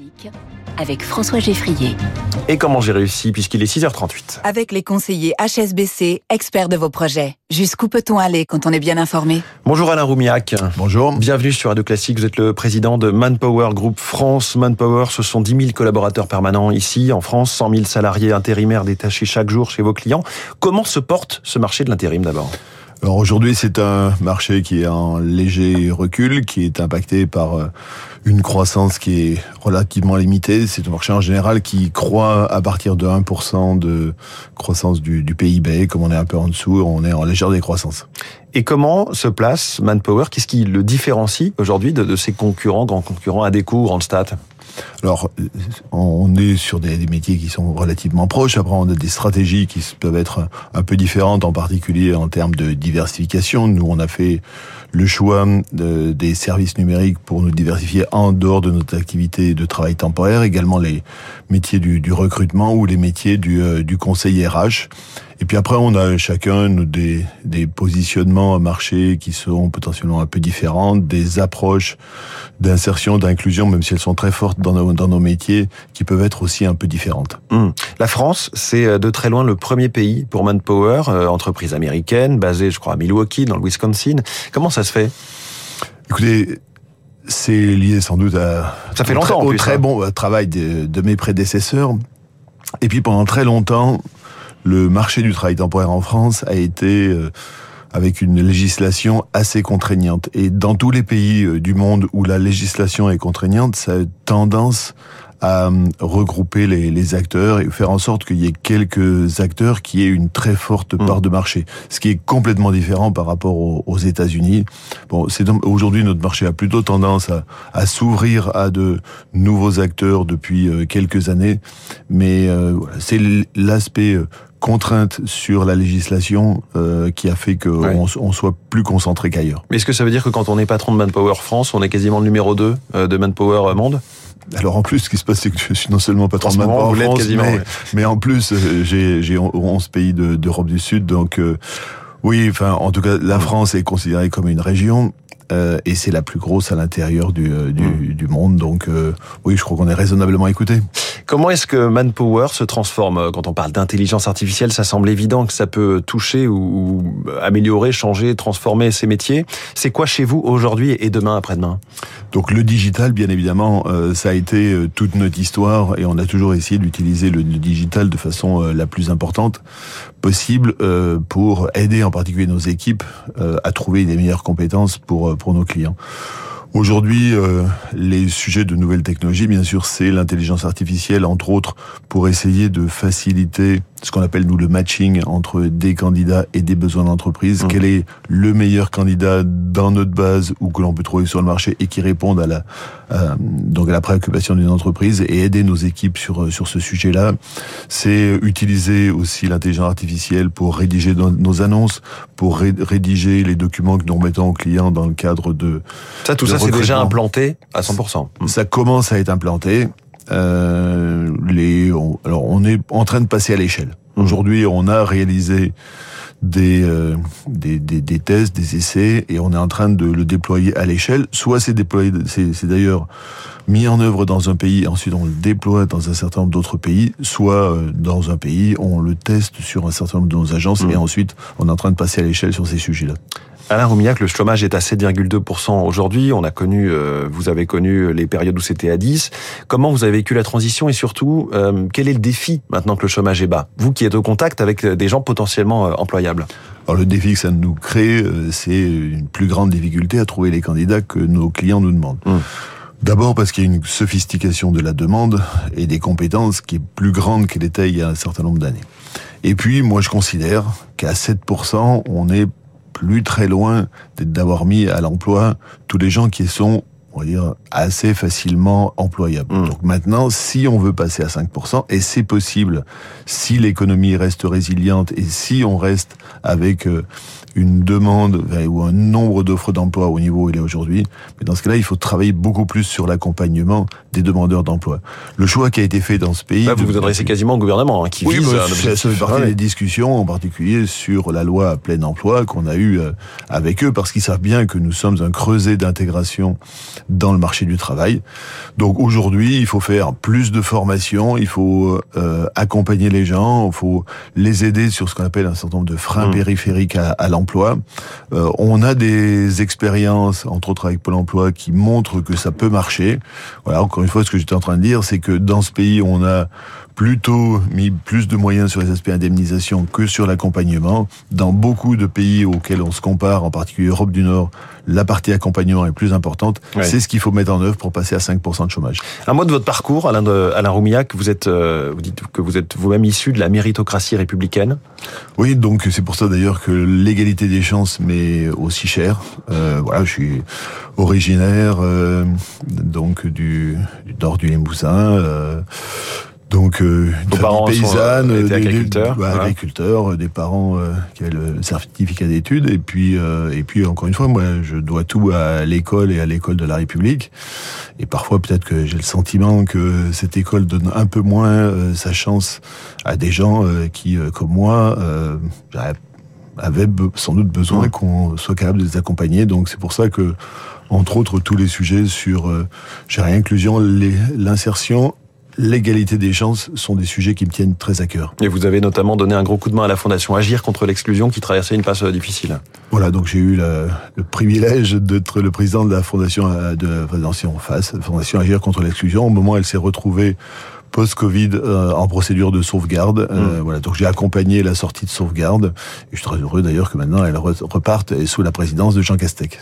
politique avec François Geffrier. Et comment j'ai réussi puisqu'il est 6h38 Avec les conseillers HSBC, experts de vos projets. Jusqu'où peut-on aller quand on est bien informé? Bonjour Alain Roumiac. Bonjour. Bienvenue sur Radio Classique. Vous êtes le président de Manpower Group France. Manpower, ce sont 10 000 collaborateurs permanents ici en France, 100 000 salariés intérimaires détachés chaque jour chez vos clients. Comment se porte ce marché de l'intérim d'abord? Alors aujourd'hui, c'est un marché qui est en léger recul, qui est impacté par euh, une croissance qui est relativement limitée. C'est un marché en général qui croît à partir de 1% de croissance du, PIB. Comme on est un peu en dessous, on est en légère décroissance. Et comment se place Manpower? Qu'est-ce qui le différencie aujourd'hui de, ses concurrents, grands concurrents, Adecco, Randstad alors, on est sur des, métiers qui sont relativement proches. Après, on a des stratégies qui peuvent être un peu différentes, en particulier en termes de diversification. Nous, on a fait le choix de, des services numériques pour nous diversifier en dehors de notre activité de travail temporaire, également les métiers du, du recrutement ou les métiers du, euh, du conseil RH. Et puis après, on a chacun des, des positionnements à marché qui sont potentiellement un peu différents, des approches d'insertion, d'inclusion, même si elles sont très fortes dans nos, dans nos métiers, qui peuvent être aussi un peu différentes. Mmh. La France, c'est de très loin le premier pays pour Manpower, euh, entreprise américaine, basée, je crois, à Milwaukee, dans le Wisconsin. Comment ça se fait? Écoutez, c'est lié sans doute à ça fait longtemps au, plus, très hein. bon travail de, de mes prédécesseurs. Et puis pendant très longtemps, le marché du travail temporaire en France a été euh, avec une législation assez contraignante. Et dans tous les pays euh, du monde où la législation est contraignante, ça a tendance à regrouper les, les, acteurs et faire en sorte qu'il y ait quelques acteurs qui aient une très forte part mmh. de marché, ce qui est complètement différent par rapport aux, aux États-Unis. Bon, c'est aujourd'hui notre marché a plutôt tendance à, à s'ouvrir à de nouveaux acteurs depuis euh, quelques années, mais euh, voilà, c'est l'aspect euh, contrainte sur la législation euh, qui a fait qu'on ouais. on soit plus concentré qu'ailleurs. Mais est-ce que ça veut dire que quand on est patron de Manpower France, on est quasiment le numéro 2 de Manpower Monde? Alors en plus, ce qui se passe, c'est que je suis non seulement patron en de France, quasiment, mais, ouais. mais, en plus, j'ai 11 pays d'Europe du Sud, donc euh, oui, enfin, en tout cas, la France est considérée comme une région. Euh, et c'est la plus grosse à l'intérieur du, euh, du, mmh. du, monde. Donc euh, oui, je crois qu'on est raisonnablement écouté. Comment est-ce que Manpower se transforme Quand on parle d'intelligence artificielle, ça semble évident que ça peut toucher ou, améliorer, changer, transformer ces métiers. C'est quoi chez vous aujourd'hui et demain après-demain? Donc le digital, bien évidemment, euh, ça a été euh, toute notre histoire et on a toujours essayé d'utiliser le, digital de façon euh, la plus importante possible pour aider en particulier nos équipes à trouver des meilleures compétences pour pour nos clients. Aujourd'hui, euh, les sujets de nouvelles technologies, bien sûr, c'est l'intelligence artificielle, entre autres, pour essayer de faciliter ce qu'on appelle nous le matching entre des candidats et des besoins d'entreprise. Mmh. Quel est le meilleur candidat dans notre base ou que l'on peut trouver sur le marché et qui répondent à la euh, donc à la préoccupation d'une entreprise et aider nos équipes sur sur ce sujet-là? C'est utiliser aussi l'intelligence artificielle pour rédiger nos, nos annonces, pour ré rédiger les documents que nous remettons aux clients dans le cadre de ça tout de ça c'est déjà implanté à 100%. Ça commence à être implanté. Euh, les, on, alors on est en train de passer à l'échelle. Aujourd'hui, on a réalisé des, euh, des, des, des, tests, des essais, et on est en train de le déployer à l'échelle. Soit c'est déployé, c'est d'ailleurs mis en œuvre dans un pays, ensuite on le déploie dans un certain nombre d'autres pays, soit euh, dans un pays, on le teste sur un certain nombre de nos agences, mmh. et ensuite on est en train de passer à l'échelle sur ces sujets-là. Alain Roumiac, le chômage est à 7,2% aujourd'hui. On a connu, euh, vous avez connu les périodes où c'était à 10. Comment vous avez vécu la transition et surtout, euh, quel est le défi maintenant que le chômage est bas? Vous qui êtes au contact avec des gens potentiellement euh, employables. Alors le défi que ça nous crée, euh, c'est une plus grande difficulté à trouver les candidats que nos clients nous demandent. Mmh. D'abord parce qu'il y a une sophistication de la demande et des compétences qui est plus grande qu'elle était il y a un certain nombre d'années. Et puis, moi, je considère qu'à 7%, on est plus très loin d'avoir mis à l'emploi tous les gens qui sont on va dire, assez facilement employables. Mmh. Donc maintenant, si on veut passer à 5%, et c'est possible, si l'économie reste résiliente et si on reste avec une demande ou un nombre d'offres d'emploi au niveau où il est aujourd'hui. Mais dans ce cas-là, il faut travailler beaucoup plus sur l'accompagnement des demandeurs d'emploi. Le choix qui a été fait dans ce pays... Là, vous vous adressez quasiment au gouvernement, hein, qui oui, vise... ça, ça fait partie des discussions, en particulier sur la loi plein emploi qu'on a eu euh, avec eux, parce qu'ils savent bien que nous sommes un creuset d'intégration dans le marché du travail. Donc aujourd'hui, il faut faire plus de formation, il faut euh, accompagner les gens, il faut les aider sur ce qu'on appelle un certain nombre de freins mmh. périphériques à, à l'emploi. Euh, on a des expériences, entre autres avec Pôle Emploi, qui montrent que ça peut marcher. Voilà, encore une fois, ce que j'étais en train de dire, c'est que dans ce pays, on a plutôt mis plus de moyens sur les aspects indemnisation que sur l'accompagnement. Dans beaucoup de pays auxquels on se compare, en particulier Europe du Nord, la partie accompagnement est plus importante. Ouais. C'est ce qu'il faut mettre en œuvre pour passer à 5% de chômage. Un mot de votre parcours, Alain, de, Alain Roumiac. Vous êtes, euh, vous dites que vous êtes vous-même issu de la méritocratie républicaine. Oui, donc c'est pour ça d'ailleurs que l'égalité des chances m'est aussi chère. Euh, voilà, je suis originaire euh, donc du, du nord du Limousin. Euh, donc euh, une famille paysanne, euh, des, agriculteurs, des, voilà. agriculteurs, des parents euh, qui avaient le certificat d'études, et puis euh, et puis encore une fois, moi, je dois tout à l'école et à l'école de la République. Et parfois, peut-être que j'ai le sentiment que cette école donne un peu moins euh, sa chance à des gens euh, qui, comme moi, avaient sans doute besoin mmh. qu'on soit capable de les accompagner. Donc c'est pour ça que entre autres tous les sujets sur euh, l'inclusion, l'insertion l'égalité des chances sont des sujets qui me tiennent très à cœur. Et vous avez notamment donné un gros coup de main à la Fondation Agir contre l'exclusion qui traversait une passe difficile. Voilà, donc j'ai eu le, le privilège d'être le président de la Fondation de Fondation FAS, Fondation Agir contre l'exclusion. Au moment où elle s'est retrouvée post-Covid euh, en procédure de sauvegarde. Euh, mmh. Voilà, donc j'ai accompagné la sortie de sauvegarde. Et je suis très heureux d'ailleurs que maintenant elle reparte sous la présidence de Jean Castex.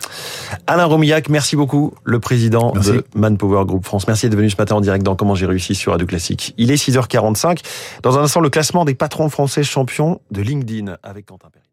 Alain Romillac, merci beaucoup, le président merci. de Manpower Group France. Merci d'être venu ce matin en direct dans Comment j'ai réussi sur Radio Classique. Il est 6h45. Dans un instant, le classement des patrons français champions de LinkedIn avec Quentin Perry.